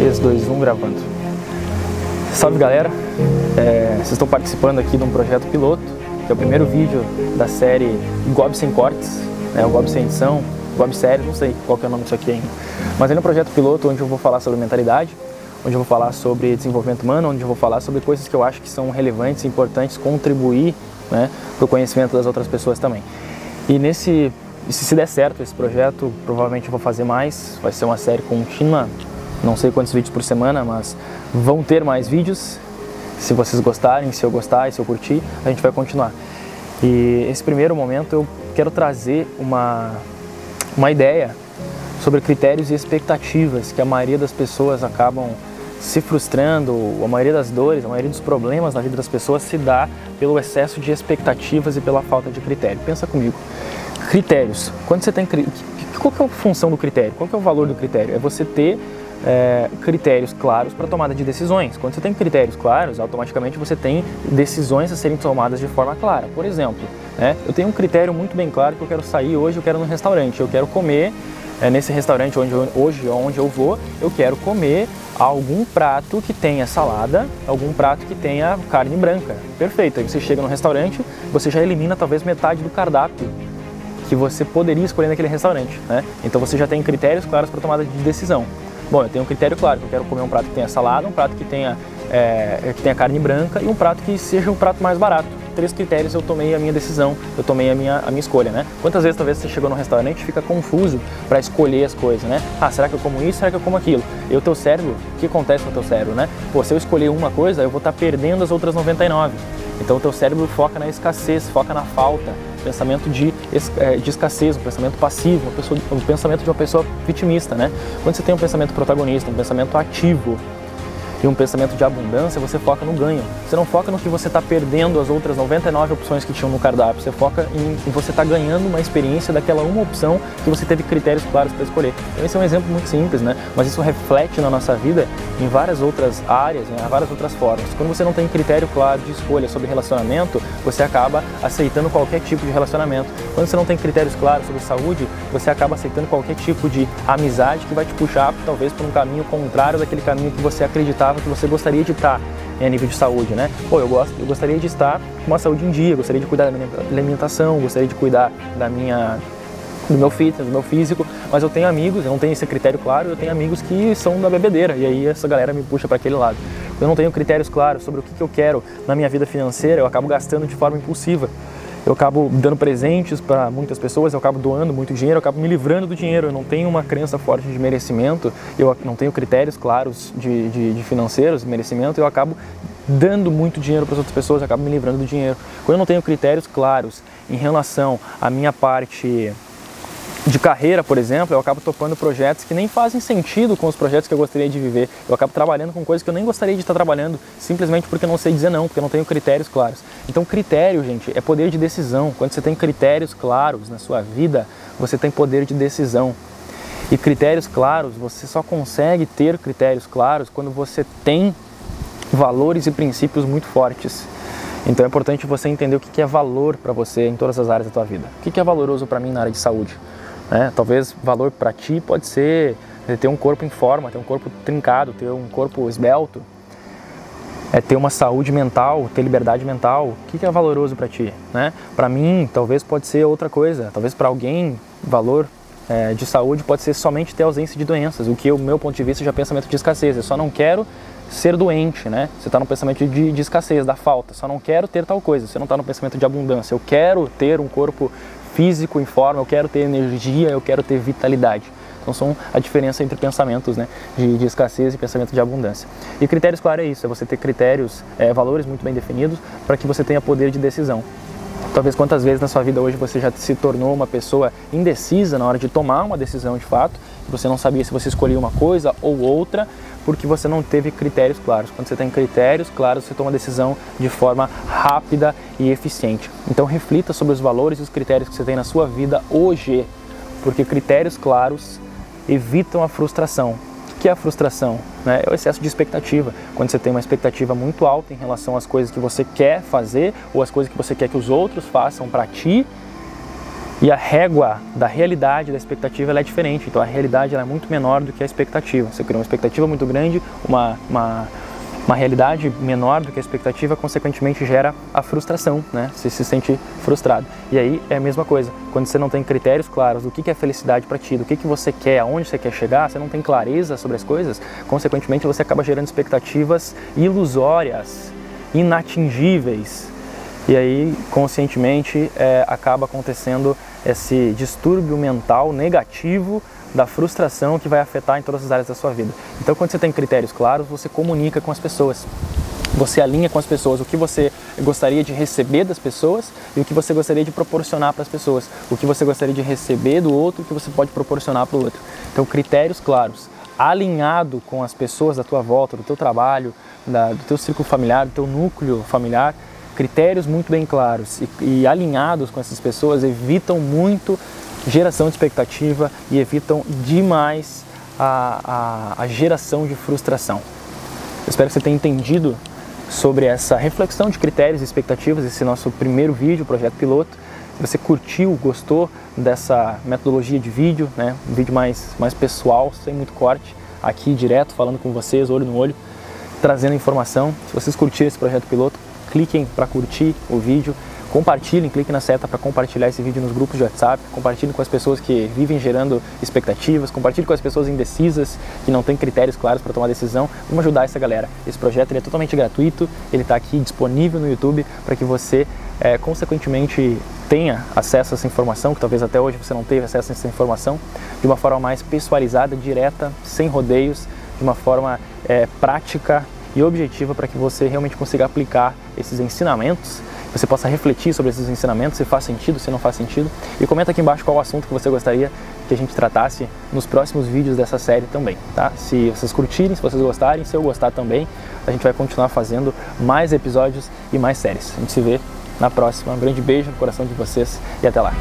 3, 2, 1, gravando. Salve galera, é, vocês estão participando aqui de um projeto piloto, que é o primeiro vídeo da série Gob Sem Cortes, né, o Gob Sem Edição, Gob Série, não sei qual que é o nome disso aqui ainda. Mas é um projeto piloto onde eu vou falar sobre mentalidade, onde eu vou falar sobre desenvolvimento humano, onde eu vou falar sobre coisas que eu acho que são relevantes, importantes, contribuir né, para o conhecimento das outras pessoas também. E nesse, se der certo esse projeto, provavelmente eu vou fazer mais, vai ser uma série contínua, não sei quantos vídeos por semana, mas vão ter mais vídeos. Se vocês gostarem, se eu gostar se eu curtir, a gente vai continuar. E esse primeiro momento eu quero trazer uma, uma ideia sobre critérios e expectativas que a maioria das pessoas acabam se frustrando, a maioria das dores, a maioria dos problemas na vida das pessoas se dá pelo excesso de expectativas e pela falta de critério. Pensa comigo. Critérios. Quando você tem qual é a função do critério? Qual é o valor do critério? É você ter é, critérios claros para tomada de decisões. Quando você tem critérios claros, automaticamente você tem decisões a serem tomadas de forma clara. Por exemplo, né, eu tenho um critério muito bem claro que eu quero sair hoje, eu quero no restaurante, eu quero comer é, nesse restaurante onde hoje onde eu vou, eu quero comer algum prato que tenha salada, algum prato que tenha carne branca. Perfeito. Aí você chega no restaurante, você já elimina talvez metade do cardápio que você poderia escolher naquele restaurante, né? Então você já tem critérios claros para tomada de decisão. Bom, eu tenho um critério claro, eu quero comer um prato que tenha salada, um prato que tenha, é, que tenha carne branca e um prato que seja um prato mais barato. Três critérios eu tomei a minha decisão, eu tomei a minha, a minha escolha, né? Quantas vezes talvez você chegou no restaurante e fica confuso para escolher as coisas, né? Ah, será que eu como isso? Será que eu como aquilo? E o teu cérebro, o que acontece com o teu cérebro, né? Pô, se eu escolher uma coisa, eu vou estar tá perdendo as outras 99. Então o teu cérebro foca na escassez, foca na falta, pensamento de, é, de escassez, um pensamento passivo, um pensamento de uma pessoa vitimista, né? Quando você tem um pensamento protagonista, um pensamento ativo, e um pensamento de abundância, você foca no ganho. Você não foca no que você está perdendo as outras 99 opções que tinham no cardápio. Você foca em, em você estar tá ganhando uma experiência daquela uma opção que você teve critérios claros para escolher. Então esse é um exemplo muito simples, né? Mas isso reflete na nossa vida em várias outras áreas, né? várias outras formas. Quando você não tem critério claro de escolha sobre relacionamento, você acaba aceitando qualquer tipo de relacionamento. Quando você não tem critérios claros sobre saúde, você acaba aceitando qualquer tipo de amizade que vai te puxar talvez para um caminho contrário daquele caminho que você acreditava que você gostaria de estar em nível de saúde, né? Pô, eu, gosto, eu gostaria de estar com uma saúde em dia, gostaria de cuidar da minha alimentação, gostaria de cuidar da minha do meu fitness, do meu físico, mas eu tenho amigos, eu não tenho esse critério claro, eu tenho amigos que são da bebedeira e aí essa galera me puxa para aquele lado. Eu não tenho critérios claros sobre o que, que eu quero na minha vida financeira, eu acabo gastando de forma impulsiva eu acabo dando presentes para muitas pessoas, eu acabo doando muito dinheiro, eu acabo me livrando do dinheiro, eu não tenho uma crença forte de merecimento, eu não tenho critérios claros de, de, de financeiros, de merecimento, eu acabo dando muito dinheiro para as outras pessoas, eu acabo me livrando do dinheiro. Quando eu não tenho critérios claros em relação à minha parte de carreira, por exemplo, eu acabo topando projetos que nem fazem sentido com os projetos que eu gostaria de viver. Eu acabo trabalhando com coisas que eu nem gostaria de estar trabalhando, simplesmente porque eu não sei dizer não, porque eu não tenho critérios claros. Então, critério, gente, é poder de decisão. Quando você tem critérios claros na sua vida, você tem poder de decisão. E critérios claros, você só consegue ter critérios claros quando você tem valores e princípios muito fortes. Então é importante você entender o que é valor para você em todas as áreas da tua vida. O que é valoroso para mim na área de saúde? Né? Talvez valor para ti pode ser ter um corpo em forma, ter um corpo trincado, ter um corpo esbelto, é ter uma saúde mental, ter liberdade mental. O que é valoroso para ti? Né? Para mim, talvez pode ser outra coisa. Talvez para alguém, valor é, de saúde pode ser somente ter ausência de doenças. O que, o meu ponto de vista, já é pensamento de escassez. Eu só não quero ser doente, né? Você está no pensamento de, de, escassez, da falta. Só não quero ter tal coisa. Você não está no pensamento de abundância. Eu quero ter um corpo físico em forma, eu quero ter energia, eu quero ter vitalidade. Então são a diferença entre pensamentos né, de, de escassez e pensamento de abundância. E critérios, claro, é isso, é você ter critérios, é, valores muito bem definidos para que você tenha poder de decisão. Talvez quantas vezes na sua vida hoje você já se tornou uma pessoa indecisa na hora de tomar uma decisão de fato, você não sabia se você escolhia uma coisa ou outra, porque você não teve critérios claros. Quando você tem critérios claros, você toma decisão de forma rápida e eficiente. Então reflita sobre os valores e os critérios que você tem na sua vida hoje, porque critérios claros evitam a frustração. O que é a frustração? É o excesso de expectativa. Quando você tem uma expectativa muito alta em relação às coisas que você quer fazer ou às coisas que você quer que os outros façam para ti, E a régua da realidade, da expectativa, ela é diferente. Então a realidade é muito menor do que a expectativa. Você cria uma expectativa muito grande, uma, uma, uma realidade menor do que a expectativa, consequentemente gera a frustração, né? Você se sente frustrado. E aí é a mesma coisa. Quando você não tem critérios claros do que é felicidade para ti, do que, que você quer, aonde você quer chegar, você não tem clareza sobre as coisas, consequentemente você acaba gerando expectativas ilusórias, inatingíveis. E aí, conscientemente, é, acaba acontecendo esse distúrbio mental negativo da frustração que vai afetar em todas as áreas da sua vida. Então, quando você tem critérios claros, você comunica com as pessoas. Você alinha com as pessoas o que você gostaria de receber das pessoas e o que você gostaria de proporcionar para as pessoas. O que você gostaria de receber do outro e o que você pode proporcionar para o outro. Então, critérios claros, alinhado com as pessoas da tua volta, do teu trabalho, da, do teu círculo familiar, do teu núcleo familiar, critérios muito bem claros e, e alinhados com essas pessoas evitam muito geração de expectativa e evitam demais a, a, a geração de frustração. Eu espero que você tenha entendido sobre essa reflexão de critérios e expectativas, esse nosso primeiro vídeo, projeto piloto. Se você curtiu, gostou dessa metodologia de vídeo, né, um vídeo mais, mais pessoal, sem muito corte, aqui direto, falando com vocês, olho no olho, trazendo informação. Se vocês curtiram esse projeto piloto, cliquem para curtir o vídeo, compartilhem, cliquem na seta para compartilhar esse vídeo nos grupos de WhatsApp, compartilhem com as pessoas que vivem gerando expectativas, compartilhem com as pessoas indecisas, que não têm critérios claros para tomar decisão. Vamos ajudar essa galera. Esse projeto é totalmente gratuito, ele está aqui disponível no YouTube para que você, é, consequentemente, tenha acesso a essa informação, que talvez até hoje você não teve acesso a essa informação, de uma forma mais pessoalizada, direta, sem rodeios, de uma forma é, prática e objetiva para que você realmente consiga aplicar esses ensinamentos, você possa refletir sobre esses ensinamentos, se faz sentido, se não faz sentido, e comenta aqui embaixo qual o assunto que você gostaria que a gente tratasse nos próximos vídeos dessa série também, tá? Se vocês curtirem, se vocês gostarem, se eu gostar também, a gente vai continuar fazendo mais episódios e mais séries. A gente se vê na próxima. Um grande beijo no coração de vocês e até lá.